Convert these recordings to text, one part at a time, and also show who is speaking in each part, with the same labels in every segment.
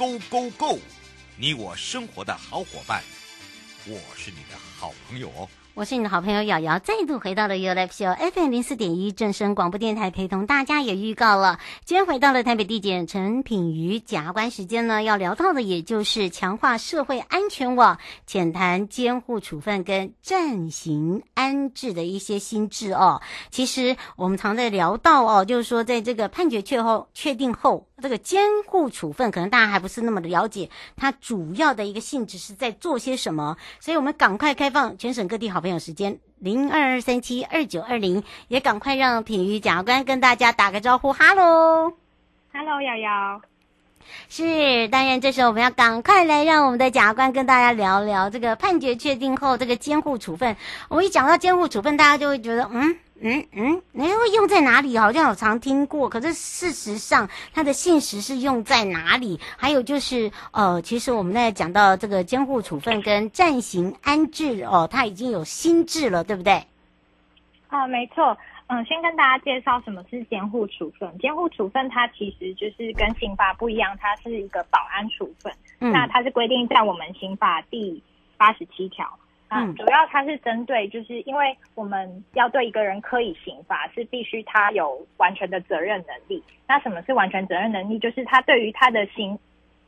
Speaker 1: Go Go Go！你我生活的好伙伴，我是你的好朋友哦。
Speaker 2: 我是你的好朋友瑶瑶，再度回到了 U L P FM 零四点一正声广播电台，陪同大家也预告了，今天回到了台北地检陈品瑜检察官时间呢，要聊到的也就是强化社会安全网，浅谈监护处分跟暂行安置的一些新制哦。其实我们常在聊到哦，就是说在这个判决确后确定后，这个监护处分可能大家还不是那么的了解，它主要的一个性质是在做些什么，所以我们赶快开放全省各地好。朋友时间零二二三七二九二零，也赶快让品瑜检察官跟大家打个招呼，哈喽，
Speaker 3: 哈喽，瑶瑶，
Speaker 2: 是，当然这时候我们要赶快来让我们的检察官跟大家聊聊这个判决确定后这个监护处分。我一讲到监护处分，大家就会觉得嗯。嗯嗯，你会用在哪里？好像有常听过，可是事实上它的现实是用在哪里？还有就是，呃，其实我们在讲到这个监护处分跟暂行安置哦，它已经有新制了，对不对？
Speaker 3: 啊，没错。嗯，先跟大家介绍什么是监护处分。监护处分它其实就是跟刑法不一样，它是一个保安处分。嗯，那它是规定在我们刑法第八十七条。嗯，主要它是针对，就是因为我们要对一个人科以刑罚，是必须他有完全的责任能力。那什么是完全责任能力？就是他对于他的行，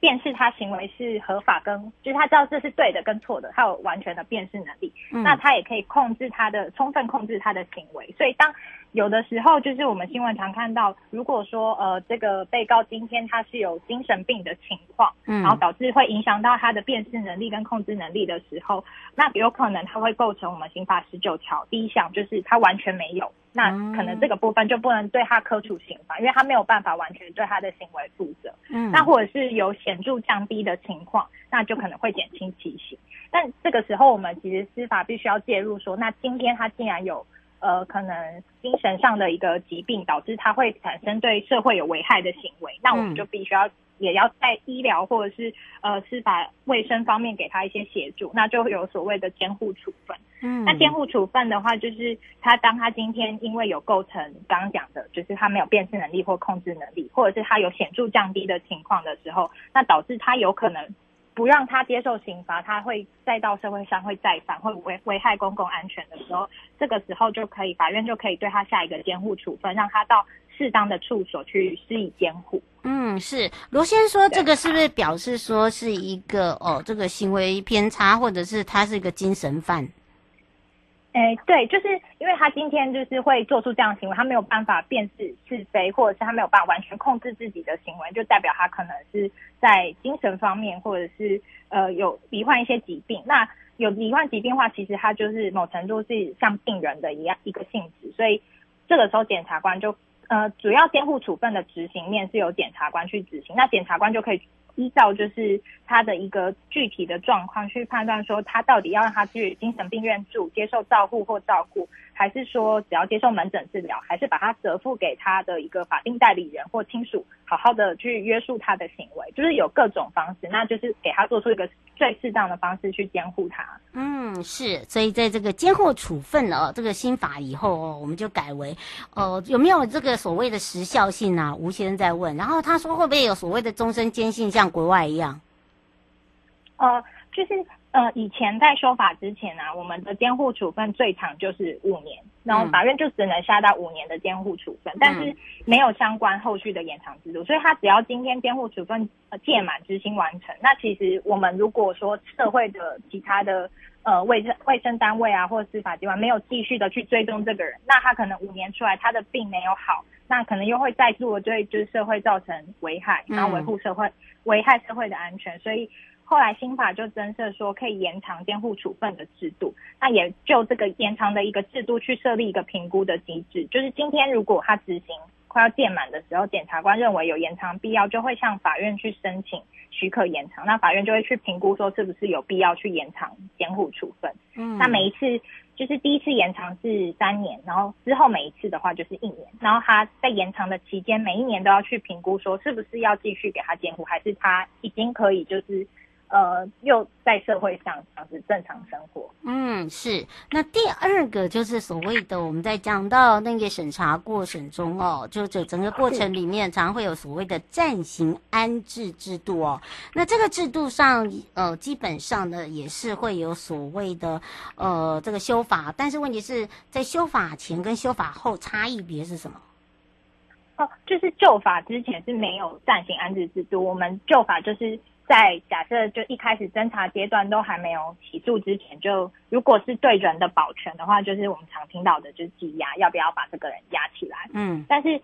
Speaker 3: 辨识他行为是合法跟，就是他知道这是对的跟错的，他有完全的辨识能力。嗯，那他也可以控制他的，充分控制他的行为。所以当有的时候，就是我们新闻常看到，如果说呃这个被告今天他是有精神病的情况，嗯，然后导致会影响到他的辨识能力跟控制能力的时候，那有可能他会构成我们刑法十九条第一项，就是他完全没有，那可能这个部分就不能对他科处刑罚，因为他没有办法完全对他的行为负责，嗯，那或者是有显著降低的情况，那就可能会减轻其刑。但这个时候我们其实司法必须要介入说，那今天他竟然有。呃，可能精神上的一个疾病导致他会产生对社会有危害的行为，那我们就必须要也要在医疗或者是呃司法卫生方面给他一些协助，那就会有所谓的监护处分。嗯，那监护处分的话，就是他当他今天因为有构成刚刚讲的，就是他没有辨识能力或控制能力，或者是他有显著降低的情况的时候，那导致他有可能。不让他接受刑罚，他会再到社会上会再犯，会危危害公共安全的时候，这个时候就可以，法院就可以对他下一个监护处分，让他到适当的处所去施以监护。
Speaker 2: 嗯，是罗先生说，这个是不是表示说是一个哦，这个行为偏差，或者是他是一个精神犯？
Speaker 3: 哎，对，就是因为他今天就是会做出这样的行为，他没有办法辨识是非，或者是他没有办法完全控制自己的行为，就代表他可能是在精神方面，或者是呃有罹患一些疾病。那有罹患疾病的话，其实他就是某程度是像病人的一样一个性质，所以这个时候检察官就呃主要监护处分的执行面是由检察官去执行，那检察官就可以。依照就是他的一个具体的状况去判断，说他到底要让他去精神病院住，接受照护或照顾，还是说只要接受门诊治疗，还是把他折付给他的一个法定代理人或亲属，好好的去约束他的行为，就是有各种方式，那就是给他做出一个最适当的方式去监护他。
Speaker 2: 嗯，是，所以在这个监护处分哦，这个新法以后哦，我们就改为，呃，有没有这个所谓的时效性啊？吴先生在问，然后他说会不会有所谓的终身监禁，像国外一样？
Speaker 3: 呃，就是。呃，以前在修法之前啊，我们的监护处分最长就是五年，然后法院就只能下到五年的监护处分，嗯，但是没有相关后续的延长制度，所以他只要今天监护处分呃届满执行完成，那其实我们如果说社会的其他的呃卫生卫生单位啊，或者司法机关没有继续的去追踪这个人，那他可能五年出来他的病没有好，那可能又会再度对就是社会造成危害，然后维护社会。危害社会的安全，所以后来新法就增设说可以延长监护处分的制度，那也就这个延长的一个制度去设立一个评估的机制，就是今天如果他执行快要届满的时候，检察官认为有延长必要，就会向法院去申请许可延长，那法院就会去评估说是不是有必要去延长监护处分。嗯，那每一次就是第一次延长是三年，然后之后每一次的话就是一年，然后他在延长的期间，每一年都要去评估说是不是要继续给他监护，还是他已经可以就是。呃，又在社会上这样子正常生活。
Speaker 2: 嗯，是。那第二个就是所谓的我们在讲到那个审查过程中哦，就这整个过程里面，常常会有所谓的暂行安置制度哦。那这个制度上，呃，基本上呢也是会有所谓的呃这个修法，但是问题是在修法前跟修法后差异别是什么？
Speaker 3: 哦，就是旧法之前是没有暂行安置制度，我们旧法就是。在假设就一开始侦查阶段都还没有起诉之前，就如果是对人的保全的话，就是我们常听到的，就是羁押，要不要把这个人押起来？嗯，但是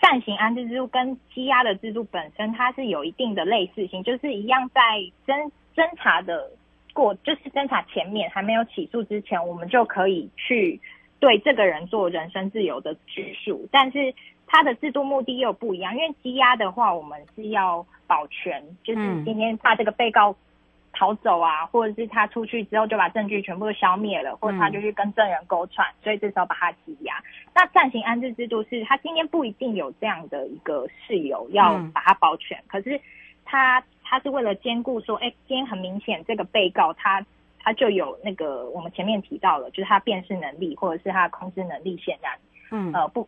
Speaker 3: 暂行安置制度跟羁押的制度本身，它是有一定的类似性，就是一样在侦侦查的过，就是侦查前面还没有起诉之前，我们就可以去对这个人做人身自由的拘束，但是。它的制度目的又不一样，因为羁押的话，我们是要保全，就是今天怕这个被告逃走啊，或者是他出去之后就把证据全部都消灭了，或者他就去跟证人勾串，所以这时候把他羁押。那暂行安置制度是他今天不一定有这样的一个事由要把他保全，可是他他是为了兼顾说，哎，今天很明显这个被告他他就有那个我们前面提到了，就是他辨识能力或者是他的控制能力显然，嗯呃不。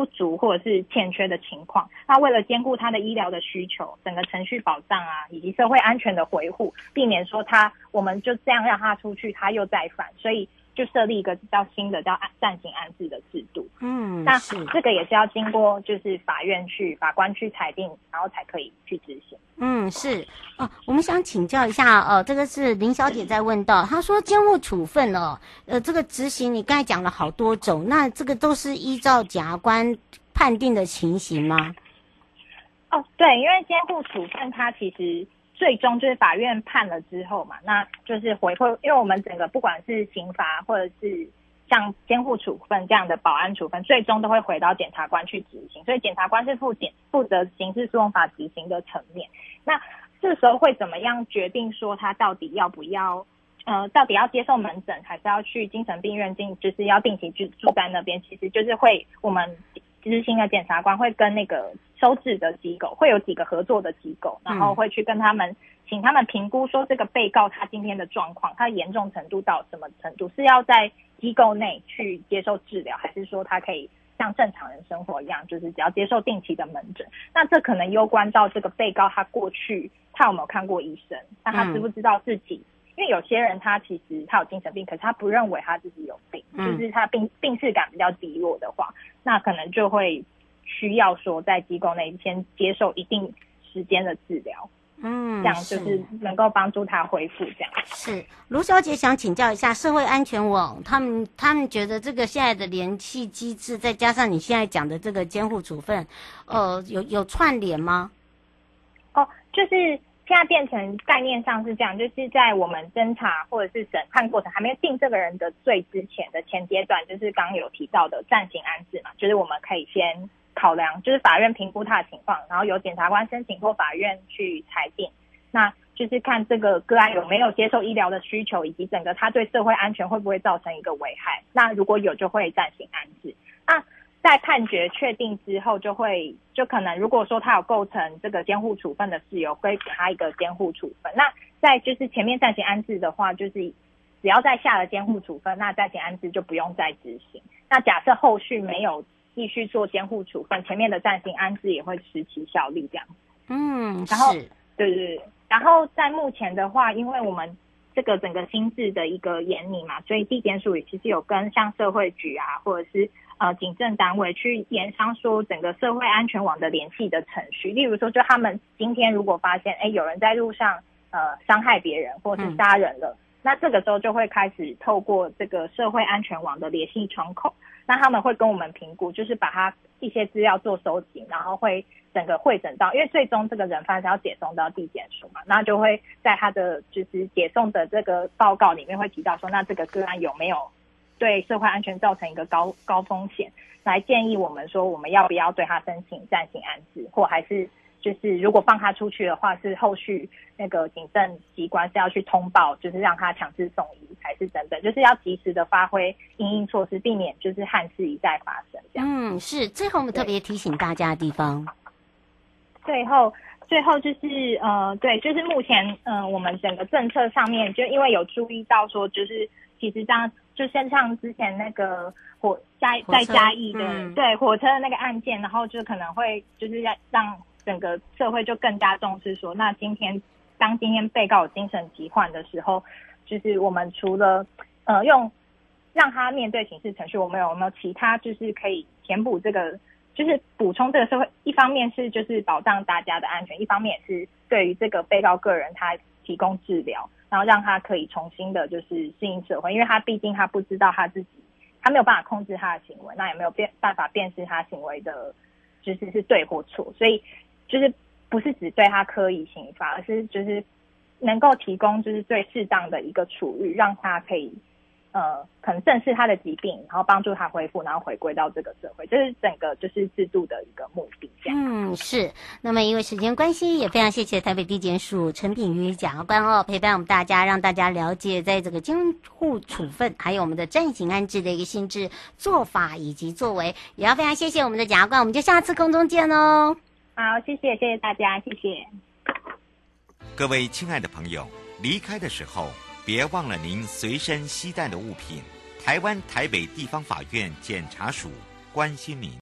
Speaker 3: 不足或者是欠缺的情况，那为了兼顾他的医疗的需求、整个程序保障啊，以及社会安全的维护，避免说他我们就这样让他出去，他又再犯，所以。就设立一个比较新的叫暂行安置的制度，嗯，那这个也是要经过就是法院去法官去裁定，然后才可以去执行。
Speaker 2: 嗯，是哦，我们想请教一下，呃，这个是林小姐在问到，她说监护处分哦，呃，这个执行你刚才讲了好多种，那这个都是依照检察官判定的情形吗？
Speaker 3: 哦，对，因为监护处分它其实。最终就是法院判了之后嘛，那就是回馈，因为我们整个不管是刑罚或者是像监护处分这样的保安处分，最终都会回到检察官去执行，所以检察官是负检负责刑事诉讼法执行的层面。那这时候会怎么样决定说他到底要不要，呃，到底要接受门诊，还是要去精神病院进，就是要定期去住在那边？其实就是会我们。执行的检察官会跟那个收治的机构会有几个合作的机构，然后会去跟他们，请他们评估说这个被告他今天的状况，他的严重程度到什么程度，是要在机构内去接受治疗，还是说他可以像正常人生活一样，就是只要接受定期的门诊？那这可能攸关到这个被告他过去他有没有看过医生，那他知不知道自己？因为有些人他其实他有精神病，可是他不认为他自己有病，就是他病病识感比较低落的话，那可能就会需要说在机构内先接受一定时间的治疗，嗯，这样就是能够帮助他恢复。这样
Speaker 2: 是卢小姐想请教一下社会安全网，他们他们觉得这个现在的联系机制，再加上你现在讲的这个监护处分，呃，有有串联吗？
Speaker 3: 哦，就是。现在变成概念上是这样，就是在我们侦查或者是审判过程还没有定这个人的罪之前的前阶段，就是刚刚有提到的暂行安置嘛，就是我们可以先考量，就是法院评估他的情况，然后由检察官申请或法院去裁定，那就是看这个个案有没有接受医疗的需求，以及整个他对社会安全会不会造成一个危害。那如果有，就会暂行安置。那在判决确定之后，就会就可能，如果说他有构成这个监护处分的事由，会给他一个监护处分。那在就是前面暂行安置的话，就是只要在下了监护处分，那暂行安置就不用再执行。那假设后续没有继续做监护处分，前面的暂行安置也会持其效力这样。
Speaker 2: 嗯，
Speaker 3: 然后对对对，然后在目前的话，因为我们这个整个新制的一个研拟嘛，所以地检署也其实有跟像社会局啊，或者是。呃，警政单位去研商说整个社会安全网的联系的程序，例如说，就他们今天如果发现，哎，有人在路上呃伤害别人或者是杀人了，嗯、那这个时候就会开始透过这个社会安全网的联系窗口，那他们会跟我们评估，就是把他一些资料做收集，然后会整个会诊到，因为最终这个人犯是要解送到地检署嘛，那就会在他的就是解送的这个报告里面会提到说，那这个个案有没有对社会安全造成一个高高风险，来建议我们说我们要不要对他申请暂行安置，或还是。就是如果放他出去的话，是后续那个警政机关是要去通报，就是让他强制送医，还是等等，就是要及时的发挥应应措施，避免就是憾事一再发生。这样，
Speaker 2: 嗯，是最后我们特别提醒大家的地方。
Speaker 3: 最后，最后就是呃，对，就是目前呃，我们整个政策上面，就因为有注意到说，就是其实这样，就像像之前那个火加在嘉义的、嗯、对火车的那个案件，然后就可能会就是要让。整个社会就更加重视说，那今天当今天被告有精神疾患的时候，就是我们除了呃用让他面对刑事程序，我们有没有其他就是可以填补这个，就是补充这个社会？一方面是就是保障大家的安全，一方面也是对于这个被告个人他提供治疗，然后让他可以重新的就是适应社会，因为他毕竟他不知道他自己，他没有办法控制他的行为，那也没有辨办法辨识他行为的，就是是对或错，所以。就是不是只对他科以刑罚，而是就是能够提供就是最适当的一个处遇，让他可以呃可能正视他的疾病，然后帮助他恢复，然后回归到这个社会，这、是整个就是制度的一个目的。
Speaker 2: 嗯，是。那么因为时间关系，也非常谢谢台北地检署陈品瑜检察官哦，陪伴我们大家，让大家了解在这个监护处分还有我们的暂行安置的一个性质做法以及作为，也要非常谢谢我们的检察官，我们就下次空中见哦。
Speaker 3: 好，谢谢，谢谢大家，谢谢。
Speaker 1: 各位亲爱的朋友，离开的时候别忘了您随身携带的物品。台湾台北地方法院检察署关心您。